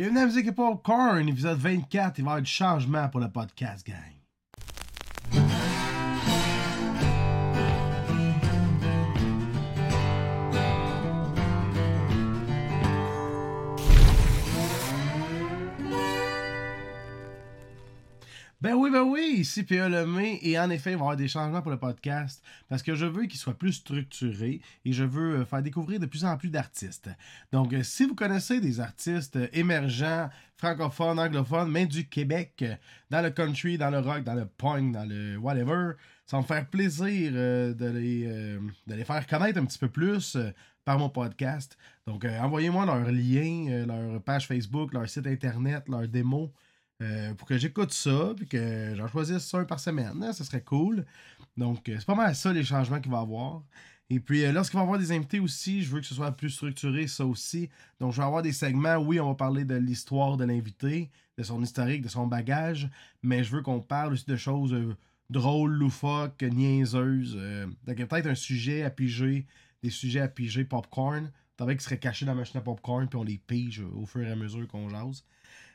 Bienvenue à Musique et Popcorn, épisode 24. Il va y avoir du changement pour le podcast, gang. Ben oui, ben oui, ici P.A. Lemay, et en effet, il va y avoir des changements pour le podcast, parce que je veux qu'il soit plus structuré, et je veux euh, faire découvrir de plus en plus d'artistes. Donc, euh, si vous connaissez des artistes euh, émergents, francophones, anglophones, mais du Québec, dans le country, dans le rock, dans le punk, dans le whatever, ça va me faire plaisir de, les, faire connaître un petit peu plus par mon podcast. Donc, envoyez-moi leur lien, leur page Facebook, leur site internet, leur démo. Euh, pour que j'écoute ça, puis que j'en choisisse un par semaine. Hein, ça serait cool. Donc, euh, c'est pas mal ça les changements qu'il va y avoir. Et puis, euh, lorsqu'il va y avoir des invités aussi, je veux que ce soit plus structuré, ça aussi. Donc, je vais avoir des segments. Oui, on va parler de l'histoire de l'invité, de son historique, de son bagage, mais je veux qu'on parle aussi de choses drôles, loufoques, niaiseuses. donc, il y a peut-être un sujet à piger, des sujets à piger popcorn. T'avais qu'ils seraient cachés dans la machine à popcorn, puis on les pige au fur et à mesure qu'on jase.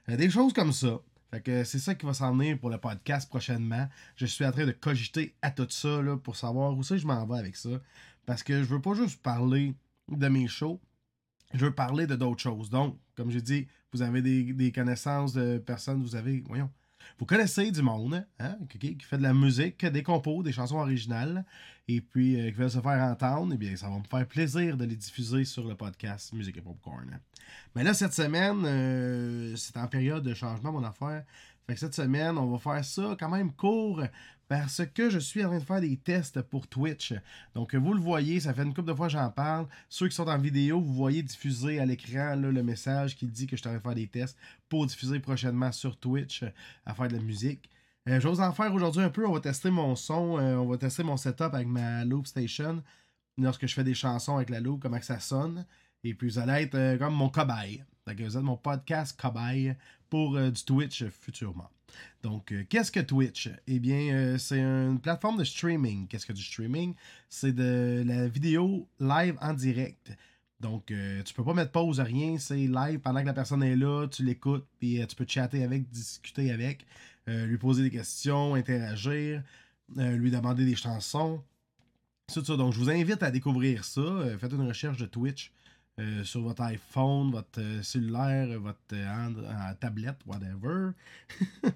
des choses comme ça. Fait que c'est ça qui va s'en venir pour le podcast prochainement. Je suis en train de cogiter à tout ça là, pour savoir où c'est je m'en vais avec ça. Parce que je veux pas juste parler de mes shows, je veux parler de d'autres choses. Donc, comme j'ai dit, vous avez des, des, connaissances de personnes, vous avez, voyons, vous connaissez du monde hein, qui, fait de la musique, des compos, des chansons originales, et puis euh, qui veulent se faire entendre, eh bien, ça va me faire plaisir de les diffuser sur le podcast Musique et Popcorn. Mais là, cette semaine, euh, c'est en période de changement, mon affaire. Fait que cette semaine, on va faire ça quand même court parce que je suis en train de faire des tests pour Twitch. Donc, vous le voyez, ça fait une couple de fois que j'en parle. Ceux qui sont en vidéo, vous voyez diffuser à l'écran le message qui dit que je suis en train de faire des tests pour diffuser prochainement sur Twitch à faire de la musique. Euh, J'ose en faire aujourd'hui un peu. On va tester mon son, euh, on va tester mon setup avec ma Loop Station. Lorsque je fais des chansons avec la Loop, comment ça sonne. Et puis vous allez être euh, comme mon cobaye. Vous êtes mon podcast cobaye pour du Twitch futurement. Donc, euh, qu'est-ce que Twitch? Eh bien, euh, c'est une plateforme de streaming. Qu'est-ce que du streaming? C'est de la vidéo live en direct. Donc, euh, tu peux pas mettre pause à rien, c'est live pendant que la personne est là, tu l'écoutes, puis tu peux chatter avec, discuter avec, lui poser des questions, interagir, lui demander des chansons. Tout ça. Donc, je vous invite à découvrir ça. faites une recherche de Twitch. Euh, sur votre iPhone, votre euh, cellulaire, votre euh, tablette, whatever.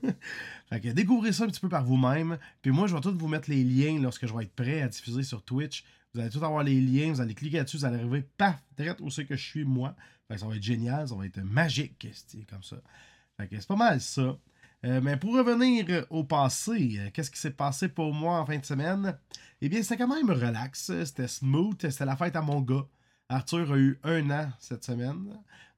fait que découvrez ça un petit peu par vous-même. Puis moi, je vais tout vous mettre les liens lorsque je vais être prêt à diffuser sur Twitch. Vous allez tout avoir les liens, vous allez cliquer là-dessus, vous allez arriver, paf, direct où c'est que je suis moi. Fait que ça va être génial, ça va être magique, comme ça. Fait que c'est pas mal ça. mais pour revenir au passé, qu'est-ce qui s'est passé pour moi en fin de semaine? Eh bien, c'était quand même relax, c'était smooth, c'était la fête à mon gars. Arthur a eu un an cette semaine.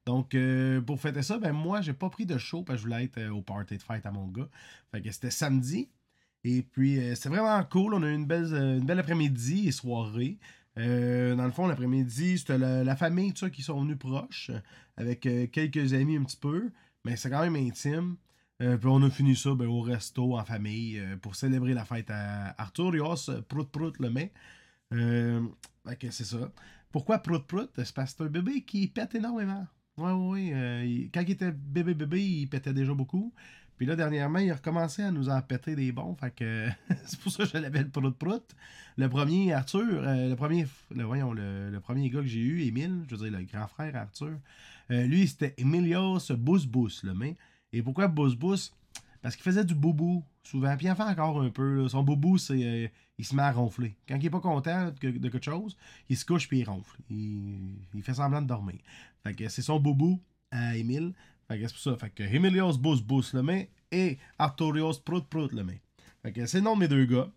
Donc, euh, pour fêter ça, ben moi, j'ai pas pris de show parce que je voulais être euh, au party de fête à mon gars. Fait que c'était samedi. Et puis, euh, c'était vraiment cool. On a eu une belle, une belle après-midi et soirée. dans le fond, l'après-midi, c'était la, famille, ça, qui sont venus proches, avec quelques amis un petit peu. Mais c'est quand même intime. puis on a fini ça ben, au resto en famille pour célébrer la fête à Arthur Rios, Prout Prout le mai. c'est ça. Pourquoi Prout Prout? C'est parce que c'est un bébé qui pète énormément. Oui, oui, euh, quand il était bébé bébé, il pétait déjà beaucoup. Puis là, dernièrement, il a recommencé à nous en péter des bons. Fait que c'est pour ça que je l'appelle Prout Prout. Le premier, Arthur, euh, le premier, le, voyons, le, premier gars que j'ai eu, Émile, je veux dire, le grand frère Arthur, euh, lui, c'était Emilios Bous Bous, le main. Et pourquoi Bous Bous? Parce qu'il faisait du boubou souvent. Puis il en fait encore un peu. Son boubou, c'est euh, il se met à ronfler. Quand il n'est pas content de, quelque chose, il se couche puis il ronfle. Il, fait semblant de dormir. Fait que c'est son boubou à Émile. Fait que c'est pour ça. Fait que Emilios Bous Bous le met et Arturios Prout Prout le met. Fait que c'est le nom de mes deux gars.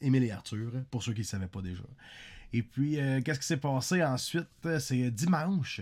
Émile et Arthur, pour ceux qui ne savaient pas déjà. Et puis, euh, qu'est-ce qui s'est passé ensuite? C'est dimanche.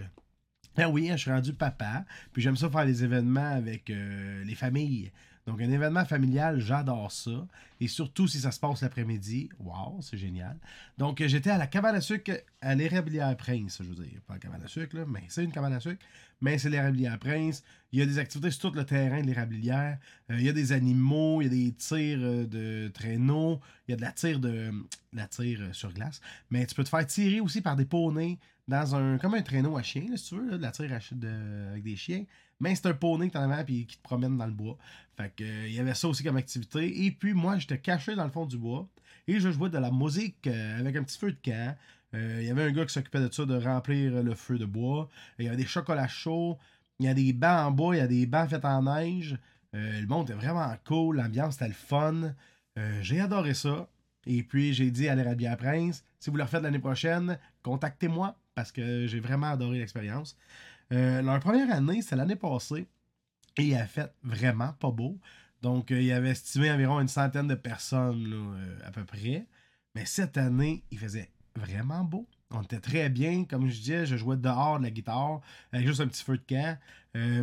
Ah oui, je suis rendu papa. Puis j'aime ça faire des événements avec euh, les familles. Donc, un événement familial, j'adore ça. Et surtout si ça se passe l'après-midi. Wow, c'est génial. Donc, j'étais à la cabane à sucre à l'Érablière Prince, je veux dire. Pas la cabane à sucre, là, mais c'est une cabane à sucre. Mais c'est l'Érablière Prince. Il y a des activités sur tout le terrain de l'Érablière. Euh, il y a des animaux, il y a des tirs euh, de traîneaux, il y a de la tire de la tire euh, sur glace. Mais tu peux te faire tirer aussi par des poneys dans un comme un traîneau à chien, si tu veux, de la tire avec des chiens. mais c'est un poney que t'en avant puis qui te promène dans le bois. Fait que euh, il y avait ça aussi comme activité. Et puis moi, j'étais caché dans le fond du bois et je jouais de la musique euh, avec un petit feu de camp. Euh, il y avait un gars qui s'occupait de ça, de remplir le feu de bois. Il y avait des chocolats chauds. Il y a des bancs en bois, il y a des bancs faits en neige. le monde était vraiment cool, l'ambiance était le fun. j'ai adoré ça. Et puis j'ai dit à l'Arabia Prince, si vous le refaites l'année prochaine, contactez-moi parce que j'ai vraiment adoré l'expérience. Euh, leur première année, c'est l'année passée. Et il a fait vraiment pas beau. Donc, euh, il avait estimé environ une centaine de personnes euh, à peu près. Mais cette année, il faisait vraiment beau. On était très bien. Comme je disais, je jouais dehors de la guitare avec juste un petit feu de camp.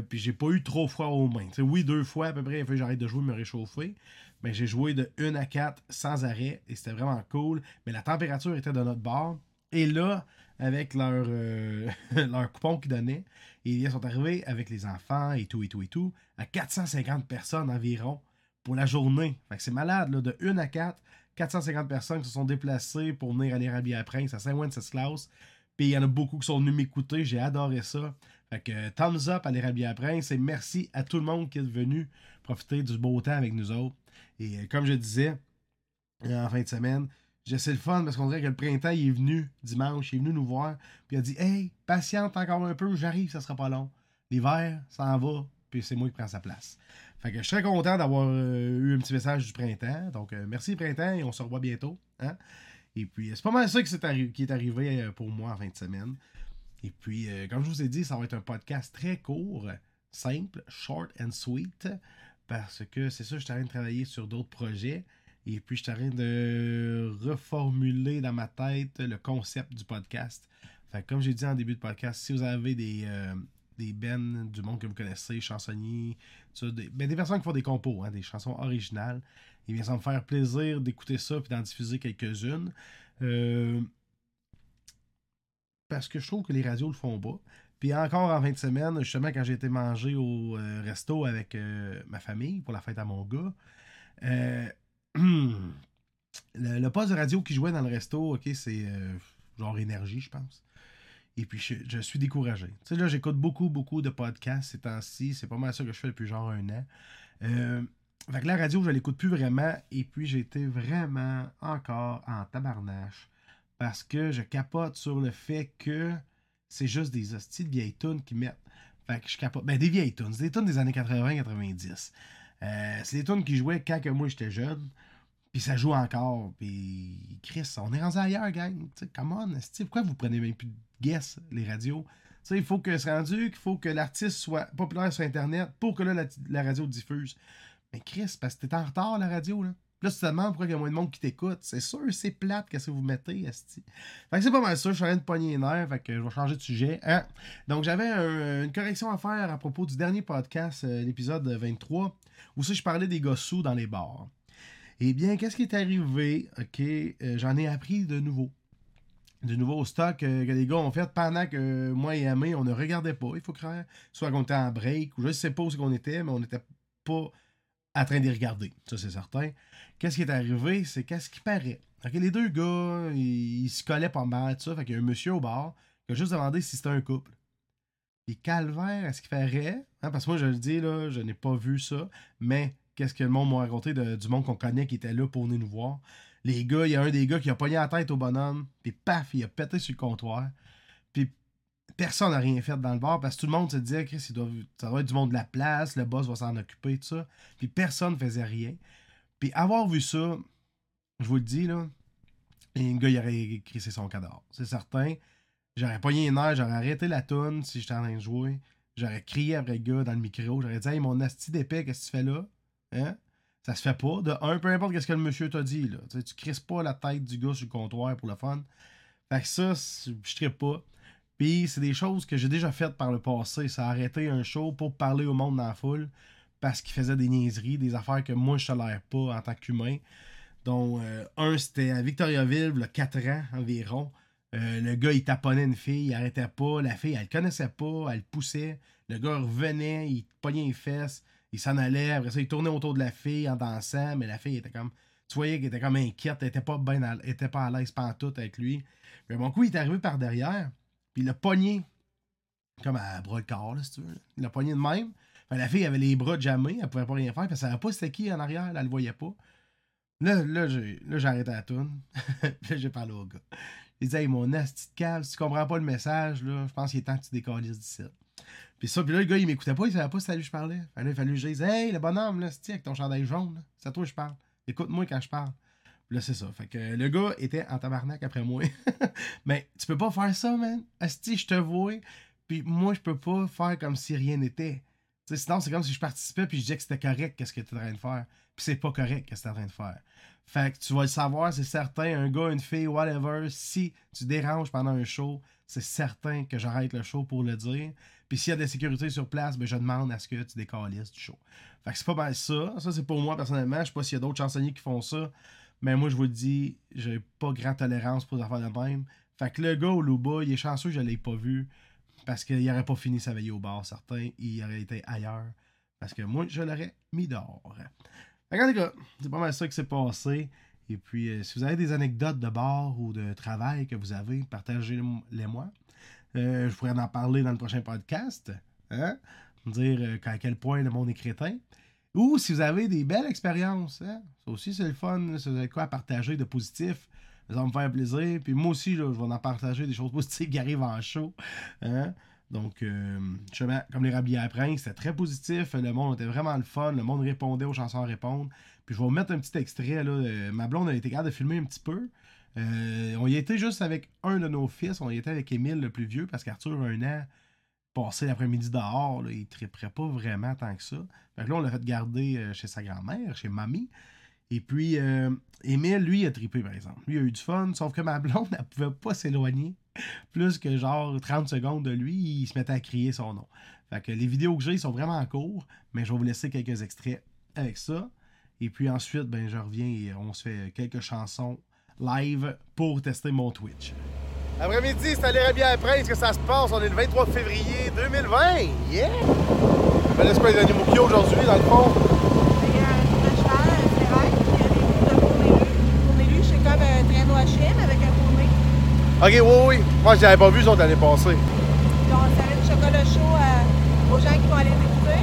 puis j'ai pas eu trop froid aux mains. oui, deux fois à peu près, il fait j'arrête de jouer, me réchauffer. Mais j'ai joué de 1 à 4 sans arrêt et c'était vraiment cool. Mais la température était de notre bord. Et là, avec leur, euh, coupon qu'ils donnaient. Et ils sont arrivés avec les enfants et tout, et tout, et tout, à 450 personnes environ pour la journée. Fait que c'est malade, là, de 1 à 4, 450 personnes qui se sont déplacées pour venir à l'Arabie à Prince, à Saint-Wenceslas. Puis il y en a beaucoup qui sont venus m'écouter, j'ai adoré ça. Fait que thumbs up à l'Arabie à Prince et merci à tout le monde qui est venu profiter du beau temps avec nous autres. Et euh, comme je disais, en fin de semaine, c'est le fun parce qu'on dirait que le printemps, est venu dimanche, il est venu nous voir, puis il a dit Hey, patiente encore un peu, j'arrive, ça sera pas long. L'hiver, ça en va, puis c'est moi qui prends sa place. Fait que je suis très content d'avoir euh, eu un petit message du printemps. Donc, euh, merci printemps et on se revoit bientôt. Hein? Et puis, c'est pas mal ça qui est, arrivé euh, pour moi en fin de semaine. Et puis, comme je vous ai dit, ça va être un podcast très court, simple, short and sweet, parce que c'est ça, je suis en train de travailler sur d'autres projets. Et puis, je suis en train de reformuler dans ma tête le concept du podcast. Fait comme j'ai dit en début de podcast, si vous avez des, euh, des du monde que vous connaissez, chansonniers, des, ben, des personnes qui font des compos, hein, des chansons originales, et bien, ça me faire plaisir d'écouter ça et d'en diffuser quelques-unes. Euh, parce que je trouve que les radios le font pas. Puis encore en fin de semaine, justement, quand j'ai été manger au euh, resto avec ma famille pour la fête à mon gars, le, poste de radio qui jouait dans le resto, ok, c'est euh, genre énergie, je pense. Et puis, je, suis découragé. Tu sais, là, j'écoute beaucoup, beaucoup de podcasts ces temps-ci. C'est pas mal ça que je fais depuis genre un an. Euh, fait que la radio, je l'écoute plus vraiment. Et puis, j'ai été vraiment encore en tabarnache. Parce que je capote sur le fait que c'est juste des hosties de vieilles tunes qui mettent. Fait que je capote. Ben, des vieilles tunes. Des tunes des années 80-90. Euh, c'est des tunes qui jouaient quand que moi j'étais jeune. Puis ça joue encore. Puis Chris, on est rendu ailleurs, gang. T'sais, come on, pourquoi vous prenez même plus de guess, les radios? T'sais, il faut que c'est rendu qu'il faut que l'artiste soit populaire sur Internet pour que là, la, radio diffuse. Mais Chris, parce que t'es en retard, la radio, là. Là, tu te demandes pourquoi il y a moins de monde qui t'écoute. C'est sûr, c'est plate, qu'est-ce que vous mettez, esti. Fait que c'est pas mal ça. Je suis en train de pogner les nerfs, fait que je vais changer de sujet. Hein? Donc, j'avais une correction à faire à propos du dernier podcast, euh, l'épisode 23, où ça, je parlais des gossous dans les bars. Eh bien, qu'est-ce qui est arrivé? OK, euh, j'en ai appris de nouveau. De nouveau stock euh, que les gars ont fait pendant que moi et Amé, on ne regardait pas, il faut croire. Soit qu'on était en break, ou je sais pas où qu'on était, mais on n'était pas en train de regarder. Ça, c'est certain. Qu'est-ce qui est arrivé? C'est qu'est-ce qui paraît. OK, les deux gars, ils, se collaient pas mal, tout ça. Fait qu'il y a un monsieur au bar qui a juste demandé si c'était un couple. Et calvaire, est-ce qu'il ferait? Hein, parce que moi, je le dis, là, je n'ai pas vu ça, mais qu'est-ce que le monde m'a raconté du monde qu'on connaît qui était là pour venir nous voir? Les gars, il y a un des gars qui a pogné la tête au bonhomme, puis paf, il a pété sur le comptoir. Personne n'a rien fait dans le bar parce que tout le monde se disait que ça doit être du monde de la place, le boss va s'en occuper, tout ça. Puis personne ne faisait rien. Puis avoir vu ça, je vous le dis, là, le gars, il aurait crissé son cadavre. C'est certain. J'aurais pogné une heure, j'aurais arrêté la toune si j'étais en train de jouer. J'aurais crié après le gars dans le micro. J'aurais dit, hey, mon asti d'épée, qu'est-ce que tu fais là? Hein? Ça se fait pas. De un, peu importe ce que le monsieur t'a dit. Là. Tu, tu crisses pas la tête du gars sur le comptoir pour le fun. Fait que ça, je ne pas. C'est des choses que j'ai déjà faites par le passé. Ça a arrêté un show pour parler au monde dans la foule parce qu'il faisait des niaiseries, des affaires que moi je tolère pas en tant qu'humain. Donc, euh, un, c'était à Victoriaville, il y a 4 ans environ. Euh, le gars, il taponnait une fille, il arrêtait pas. La fille, elle le connaissait pas, elle le poussait. Le gars revenait, il pognait les fesses il s'en allait, après ça, il tournait autour de la fille en dansant, mais la fille était comme. Tu voyais qu'elle était comme inquiète, elle était pas, bien à, était pas à l'aise pantoute avec lui. Mais bon coup, il est arrivé par derrière, puis il a pogné comme à bras le corps, là, si tu veux. Il l'a poigné de même. La fille avait les bras jamais, elle pouvait pas rien faire, parce qu'elle savait pas c'était qui en arrière, elle le voyait pas. Là, là, j'ai, là, arrêté la toune. puis là, j'ai parlé au gars. Il disait, hey, mon asti de cave, si tu comprends pas le message, là, je pense qu'il est temps que tu décalisses d'ici. Puis ça, puis là, le gars, il m'écoutait pas, il savait pas si c'était lui que je parlais. Fait là, il fallait que je dise, hey, le bonhomme, là, c'est avec ton chandail jaune, là, c'est à toi que je parle. Écoute-moi quand je parle. Là, c'est ça. Fait que le gars était en tabarnak après moi. Mais tu peux pas faire ça, man. Asti, je te vois. Puis moi, je peux pas faire comme si rien n'était. Sinon, c'est comme si je participais puis je disais que c'était correct qu'est-ce que tu es en train de faire. Puis c'est pas correct qu'est-ce que tu es en train de faire. Fait que tu vas le savoir, c'est certain, un gars, une fille, whatever, si tu déranges pendant un show, c'est certain que j'arrête le show pour le dire. Puis s'il y a des sécurités sur place, ben je demande à ce que tu décalisses du show. Fait que c'est pas mal ça. Ça, c'est pour moi personnellement. Je sais pas s'il y a d'autres chansonniers qui font ça. Mais moi, je vous le dis, j'ai pas grande tolérance pour les affaires de même. Fait que le gars au Luba, il est chanceux que je l'ai pas vu. Parce qu'il aurait pas fini sa veille au bar, certain. Il aurait été ailleurs. Parce que moi, je l'aurais mis dehors. Regardez gars, c'est pas mal ça qui s'est passé. Et puis, euh, si vous avez des anecdotes de bar ou de travail que vous avez, partagez-les moi. Euh, je pourrais en parler dans le prochain podcast. Hein? Dire euh, à quel point le monde est crétin. Ou si vous avez des belles expériences. Hein? Ça aussi, c'est le fun. Si vous avez quoi à partager de positif, ça va me faire plaisir. Puis moi aussi, là, je vais en partager des choses positives qui arrivent en show. Hein? Donc, euh, comme les rhabillés à prince, c'était très positif. Le monde était vraiment le fun. Le monde répondait aux chansons à répondre. Puis je vais vous mettre un petit extrait. Là, euh, ma blonde a été capable de filmer un petit peu. Euh, on y était juste avec un de nos fils. On y était avec Émile, le plus vieux, parce qu'Arthur a un an. Passé l'après-midi dehors, il triperait pas vraiment tant que ça. Fait là, on l'a fait garder euh, chez sa grand-mère, chez mamie. Et puis, euh, Émile, lui, a trippé, par exemple. Lui, il a eu du fun, sauf que ma blonde, elle pouvait pas s'éloigner plus que genre 30 secondes de lui, il se mettait à crier son nom. Fait les vidéos que j'ai sont vraiment en cours, mais je vais vous laisser quelques extraits avec ça. Et puis ensuite, ben, je reviens et on se fait quelques chansons live pour tester mon Twitch. Après-midi, c'est à l'Érabia Prince que ça se passe? On est le 23 février 2020. Yeah! Ben, laisse pas les animaux qui aujourd'hui, dans le fond. Ok, oui, oui. Moi, je l'avais pas vu, les autres, l'année passée. Puis on servait du chocolat chaud euh, aux gens qui vont aller écouter.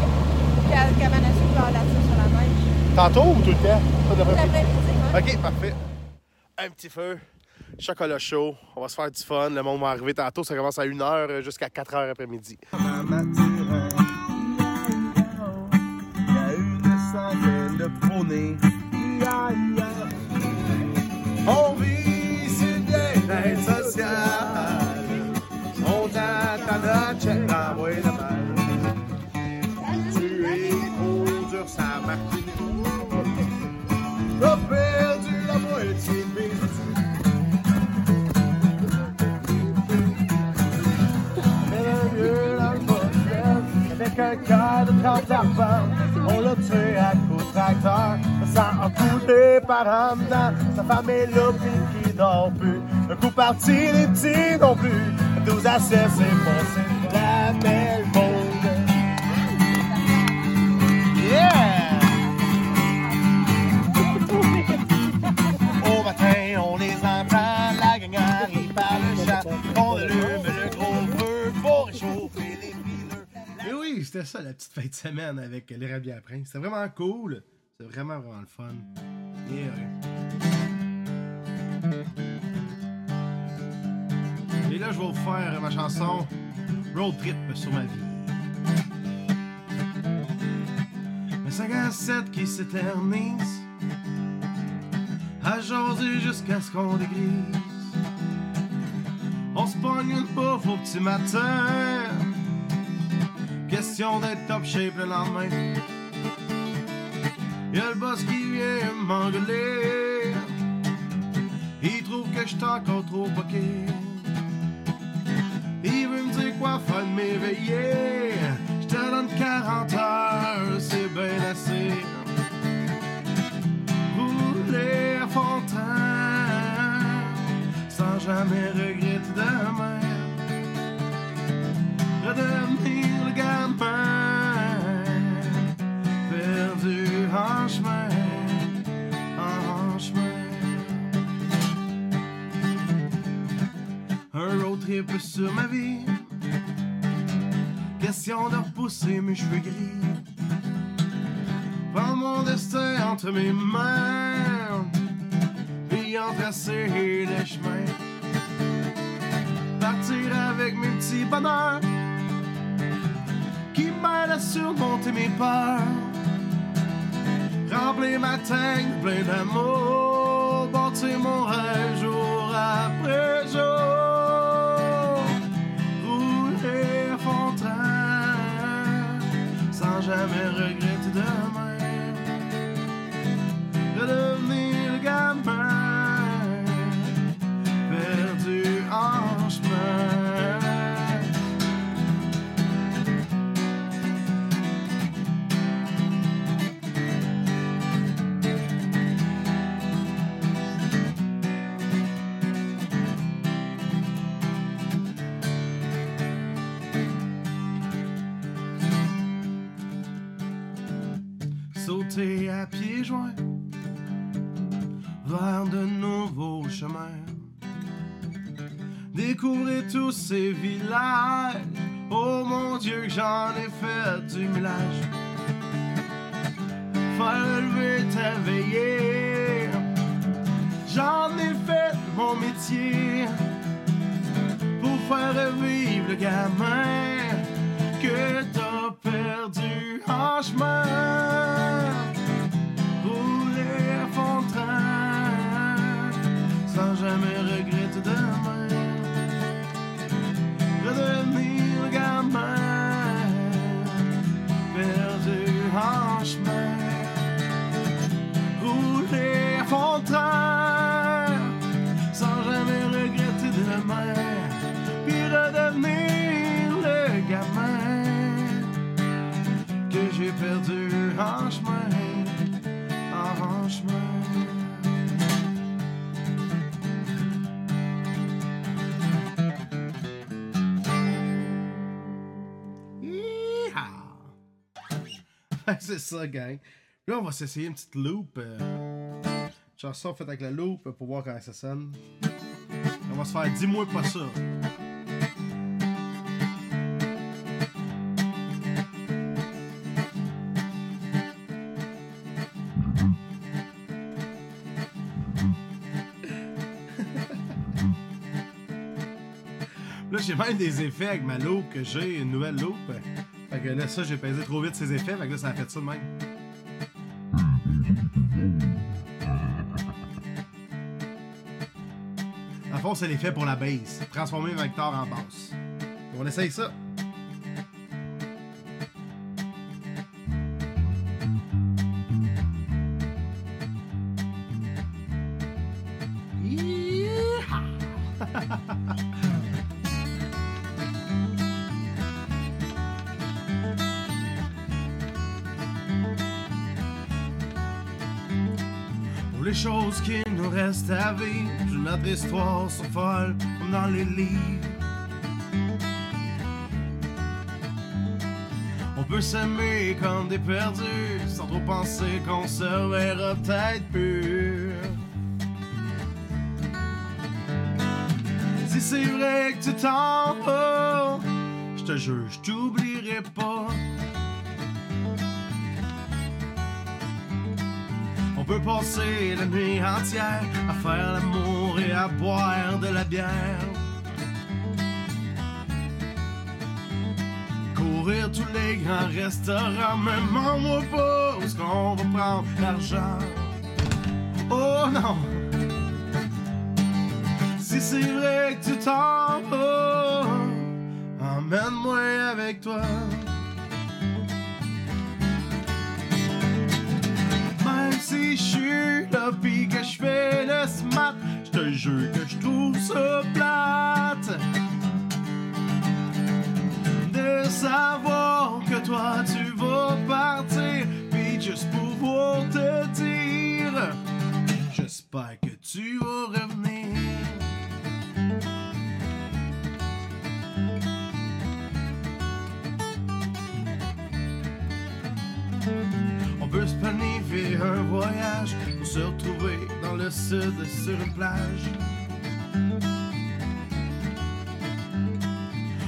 Puis à cabane à sucre, la sur la neige. Tantôt ou tout le temps? Pas Tout l'après-midi, hein. Ok, parfait. Un petit feu, chocolat chaud, on va se faire du fun. Le monde va arriver tantôt, ça commence à 1h jusqu'à 4h après-midi. Coulé par dedans, sa femme est là pis qui dort plus. Un coup parti, les petits non plus. 12 à 16, c'est passé la belle monde. Yeah! Au matin, on les entend, la gang arrive par le chat. On allume le gros feu pour réchauffer les fileux. Et oui, c'était ça la petite fin de semaine avec les Rabiers à Prince. C'était vraiment cool. C'était vraiment, vraiment le fun. Et. Et là, je vais vous faire ma chanson Road Trip sur ma vie. Un 5 à 7 qui s'éternise à jaser jusqu'à ce qu'on dégrise. On se pogne une bouffe au petit matin. Question d'être top shape le lendemain. Y'a le boss qui vient m'engueuler. Il trouve que j'suis encore trop poqué. Il veut me dire quoi faire de m'éveiller. J'te donne 40 heures, c'est bien assez rouler à train, sans jamais regretter demain. Redevenir le gamin sur ma vie. question de repousser mes cheveux gris. Prendre mon destin entre mes mains, puis en tracer les chemins. Partir avec mes petits bonheurs qui m'aident à surmonter mes peurs. Remplir ma tank plein d'amour, bâtir mon rêve jour après jour. Rouler à fond sans jamais regretter demain. Découvrir tous ces villages. Oh mon Dieu, j'en ai fait du millage. Faire lever ta. J'en ai fait mon métier pour faire revivre le gamin que t'as perdu en chemin. Sans jamais regretter demain. Redevenir gamin C'est ça, gang. Là, on va s'essayer une petite loop. Euh, chanson faite avec la loop pour voir comment ça sonne. On va se faire 10 mois pas ça. Là, j'ai même des effets avec ma loupe que j'ai, une nouvelle loupe. Fait que là, ça, j'ai pesé trop vite ces effets, fait que là, ça a fait ça de même. En fond, c'est l'effet pour la bass. Transformer un vecteur en basse. On essaye ça. Les choses qui nous restent à vivre, notre histoire sont folles comme dans les livres. On peut s'aimer comme des perdus, sans trop penser qu'on se verra peut-être plus. Si c'est vrai que tu t'en vas, je te jure, je t'oublierai pas. Peut passer la nuit entière à faire l'amour et à boire de la bière. Courir tous les grands restaurants, même en moi pas est-ce qu'on va prendre l'argent. Oh non! Si c'est vrai que tu t'en vas, emmène-moi avec toi. Si je suis là pis que je fais le smart, je te jure que je trouve ça plate. De savoir que toi tu vas partir, pis juste pouvoir te dire, j'espère que tu vas revenir. Peut se planifier un voyage pour se retrouver dans le sud sur une plage.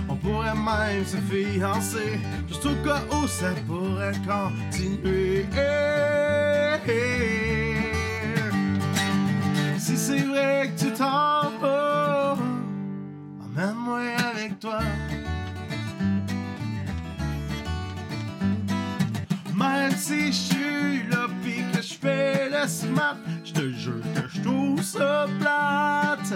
On pourrait même se fiancer, juste au cas où ça pourrait continuer. Si c'est vrai que tu t'en vas, emmène-moi avec toi. Je te jure que je trouve ça plate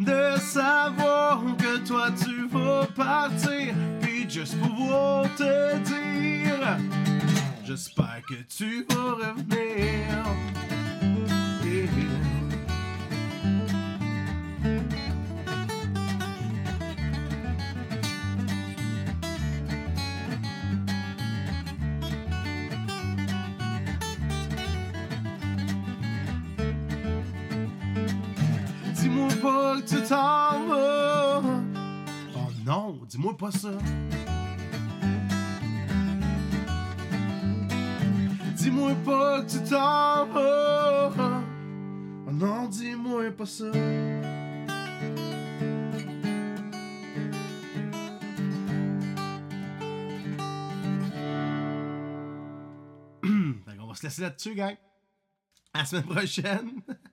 de savoir que toi tu vas partir, puis juste pouvoir te dire, j'espère que tu vas revenir. Pas que tu t'en vas. Oh non, dis-moi pas ça. Dis-moi pas que tu t'en vas. Oh non, dis-moi pas ça. Qu'on va se laisser là-dessus, gang. À la semaine prochaine.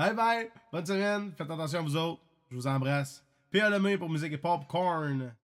bye bye. Bonne semaine. Faites attention à vous autres. Je vous embrasse. P.A. Lemay pour musique et popcorn.